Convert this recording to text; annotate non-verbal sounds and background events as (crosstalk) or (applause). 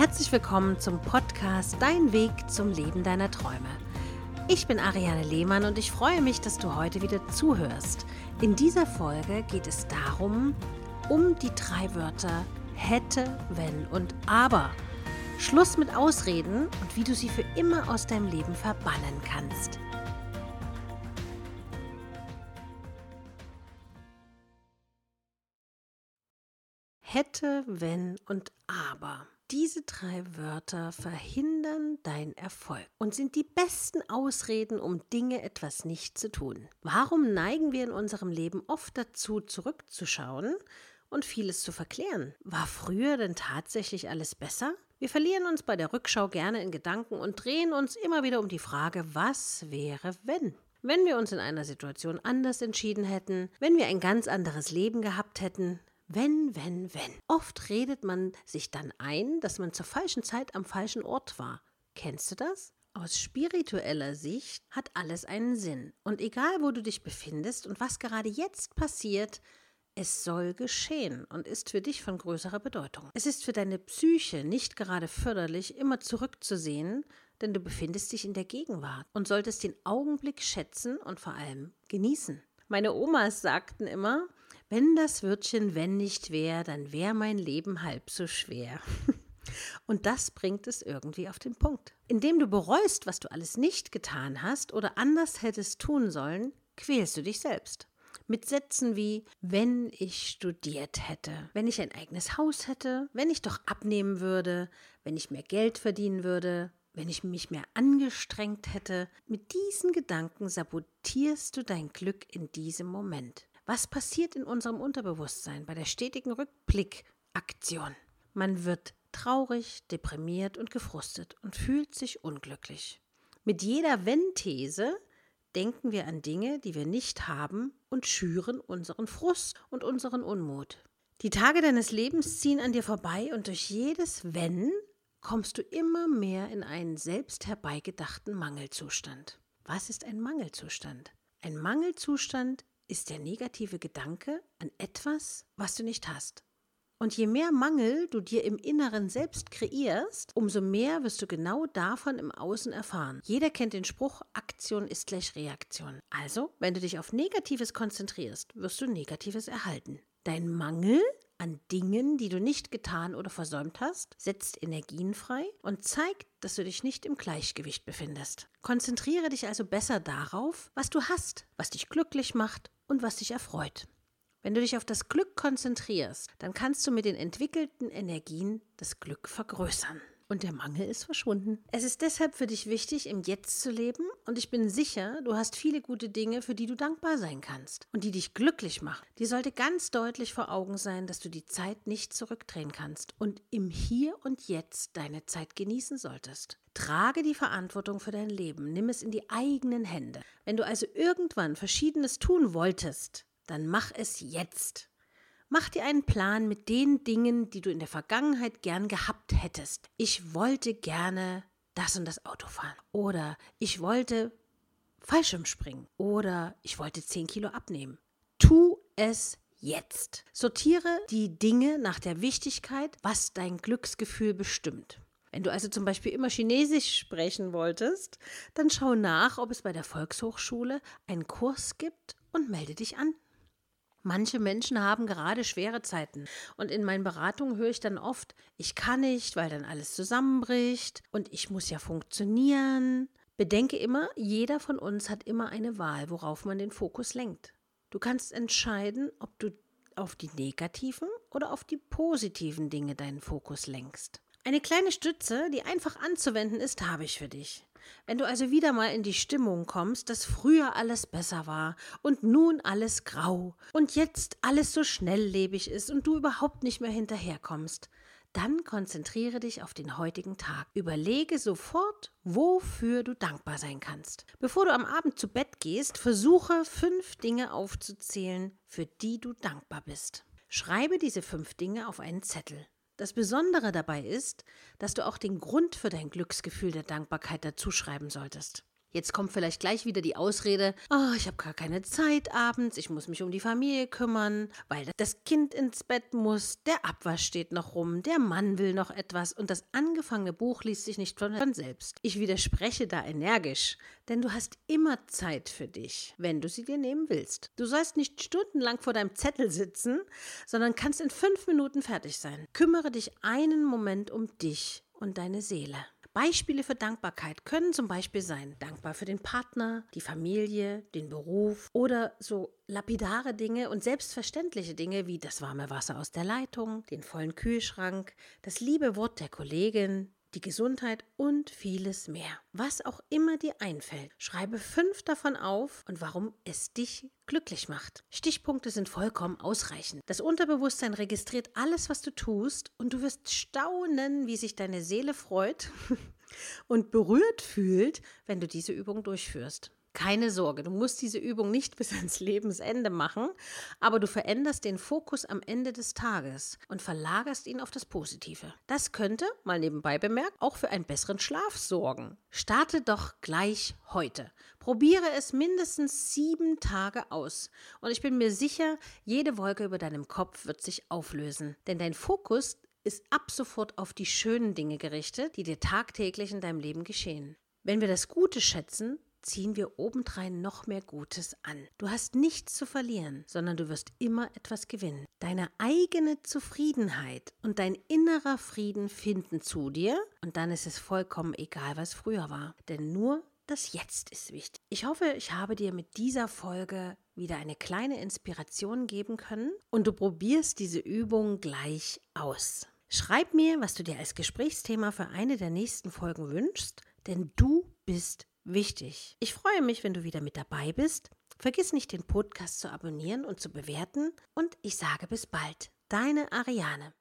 Herzlich willkommen zum Podcast Dein Weg zum Leben deiner Träume. Ich bin Ariane Lehmann und ich freue mich, dass du heute wieder zuhörst. In dieser Folge geht es darum, um die drei Wörter hätte, wenn und aber. Schluss mit Ausreden und wie du sie für immer aus deinem Leben verbannen kannst. Hätte, wenn und aber. Diese drei Wörter verhindern deinen Erfolg und sind die besten Ausreden, um Dinge etwas nicht zu tun. Warum neigen wir in unserem Leben oft dazu, zurückzuschauen und vieles zu verklären? War früher denn tatsächlich alles besser? Wir verlieren uns bei der Rückschau gerne in Gedanken und drehen uns immer wieder um die Frage, was wäre, wenn? Wenn wir uns in einer Situation anders entschieden hätten, wenn wir ein ganz anderes Leben gehabt hätten, wenn, wenn, wenn. Oft redet man sich dann ein, dass man zur falschen Zeit am falschen Ort war. Kennst du das? Aus spiritueller Sicht hat alles einen Sinn. Und egal, wo du dich befindest und was gerade jetzt passiert, es soll geschehen und ist für dich von größerer Bedeutung. Es ist für deine Psyche nicht gerade förderlich, immer zurückzusehen, denn du befindest dich in der Gegenwart und solltest den Augenblick schätzen und vor allem genießen. Meine Omas sagten immer, wenn das Wörtchen wenn nicht wär, dann wär mein Leben halb so schwer. (laughs) Und das bringt es irgendwie auf den Punkt. Indem du bereust, was du alles nicht getan hast oder anders hättest tun sollen, quälst du dich selbst. Mit Sätzen wie, wenn ich studiert hätte, wenn ich ein eigenes Haus hätte, wenn ich doch abnehmen würde, wenn ich mehr Geld verdienen würde, wenn ich mich mehr angestrengt hätte. Mit diesen Gedanken sabotierst du dein Glück in diesem Moment. Was passiert in unserem Unterbewusstsein bei der stetigen Rückblickaktion? Man wird traurig, deprimiert und gefrustet und fühlt sich unglücklich. Mit jeder Wenn-These denken wir an Dinge, die wir nicht haben und schüren unseren Frust und unseren Unmut. Die Tage deines Lebens ziehen an dir vorbei und durch jedes Wenn kommst du immer mehr in einen selbst herbeigedachten Mangelzustand. Was ist ein Mangelzustand? Ein Mangelzustand ist der negative Gedanke an etwas, was du nicht hast. Und je mehr Mangel du dir im Inneren selbst kreierst, umso mehr wirst du genau davon im Außen erfahren. Jeder kennt den Spruch, Aktion ist gleich Reaktion. Also, wenn du dich auf Negatives konzentrierst, wirst du Negatives erhalten. Dein Mangel an Dingen, die du nicht getan oder versäumt hast, setzt Energien frei und zeigt, dass du dich nicht im Gleichgewicht befindest. Konzentriere dich also besser darauf, was du hast, was dich glücklich macht und was dich erfreut. Wenn du dich auf das Glück konzentrierst, dann kannst du mit den entwickelten Energien das Glück vergrößern und der Mangel ist verschwunden. Es ist deshalb für dich wichtig, im Jetzt zu leben und ich bin sicher, du hast viele gute Dinge, für die du dankbar sein kannst und die dich glücklich machen. Die sollte ganz deutlich vor Augen sein, dass du die Zeit nicht zurückdrehen kannst und im Hier und Jetzt deine Zeit genießen solltest. Trage die Verantwortung für dein Leben, nimm es in die eigenen Hände. Wenn du also irgendwann Verschiedenes tun wolltest, dann mach es jetzt. Mach dir einen Plan mit den Dingen, die du in der Vergangenheit gern gehabt hättest. Ich wollte gerne das und das Auto fahren. Oder ich wollte Fallschirm springen. Oder ich wollte 10 Kilo abnehmen. Tu es jetzt. Sortiere die Dinge nach der Wichtigkeit, was dein Glücksgefühl bestimmt. Wenn du also zum Beispiel immer Chinesisch sprechen wolltest, dann schau nach, ob es bei der Volkshochschule einen Kurs gibt und melde dich an. Manche Menschen haben gerade schwere Zeiten und in meinen Beratungen höre ich dann oft, ich kann nicht, weil dann alles zusammenbricht und ich muss ja funktionieren. Bedenke immer, jeder von uns hat immer eine Wahl, worauf man den Fokus lenkt. Du kannst entscheiden, ob du auf die negativen oder auf die positiven Dinge deinen Fokus lenkst. Eine kleine Stütze, die einfach anzuwenden ist, habe ich für dich. Wenn du also wieder mal in die Stimmung kommst, dass früher alles besser war und nun alles grau und jetzt alles so schnelllebig ist und du überhaupt nicht mehr hinterherkommst, dann konzentriere dich auf den heutigen Tag. Überlege sofort, wofür du dankbar sein kannst. Bevor du am Abend zu Bett gehst, versuche fünf Dinge aufzuzählen, für die du dankbar bist. Schreibe diese fünf Dinge auf einen Zettel. Das Besondere dabei ist, dass du auch den Grund für dein Glücksgefühl der Dankbarkeit dazu schreiben solltest. Jetzt kommt vielleicht gleich wieder die Ausrede, oh, ich habe gar keine Zeit abends, ich muss mich um die Familie kümmern, weil das Kind ins Bett muss, der Abwasch steht noch rum, der Mann will noch etwas und das angefangene Buch liest sich nicht von selbst. Ich widerspreche da energisch, denn du hast immer Zeit für dich, wenn du sie dir nehmen willst. Du sollst nicht stundenlang vor deinem Zettel sitzen, sondern kannst in fünf Minuten fertig sein. Kümmere dich einen Moment um dich und deine Seele. Beispiele für Dankbarkeit können zum Beispiel sein, dankbar für den Partner, die Familie, den Beruf oder so lapidare Dinge und selbstverständliche Dinge wie das warme Wasser aus der Leitung, den vollen Kühlschrank, das liebe Wort der Kollegin, die Gesundheit und vieles mehr. Was auch immer dir einfällt, schreibe fünf davon auf und warum es dich glücklich macht. Stichpunkte sind vollkommen ausreichend. Das Unterbewusstsein registriert alles, was du tust und du wirst staunen, wie sich deine Seele freut (laughs) und berührt fühlt, wenn du diese Übung durchführst. Keine Sorge, du musst diese Übung nicht (laughs) bis ans Lebensende machen, aber du veränderst den Fokus am Ende des Tages und verlagerst ihn auf das Positive. Das könnte, mal nebenbei bemerkt, auch für einen besseren Schlaf sorgen. Starte doch gleich heute. Probiere es mindestens sieben Tage aus. Und ich bin mir sicher, jede Wolke über deinem Kopf wird sich auflösen. Denn dein Fokus ist ab sofort auf die schönen Dinge gerichtet, die dir tagtäglich in deinem Leben geschehen. Wenn wir das Gute schätzen, ziehen wir obendrein noch mehr Gutes an. Du hast nichts zu verlieren, sondern du wirst immer etwas gewinnen. Deine eigene Zufriedenheit und dein innerer Frieden finden zu dir und dann ist es vollkommen egal, was früher war. Denn nur das Jetzt ist wichtig. Ich hoffe, ich habe dir mit dieser Folge wieder eine kleine Inspiration geben können und du probierst diese Übung gleich aus. Schreib mir, was du dir als Gesprächsthema für eine der nächsten Folgen wünschst, denn du bist wichtig. Ich freue mich, wenn du wieder mit dabei bist. Vergiss nicht, den Podcast zu abonnieren und zu bewerten. Und ich sage bis bald. Deine Ariane.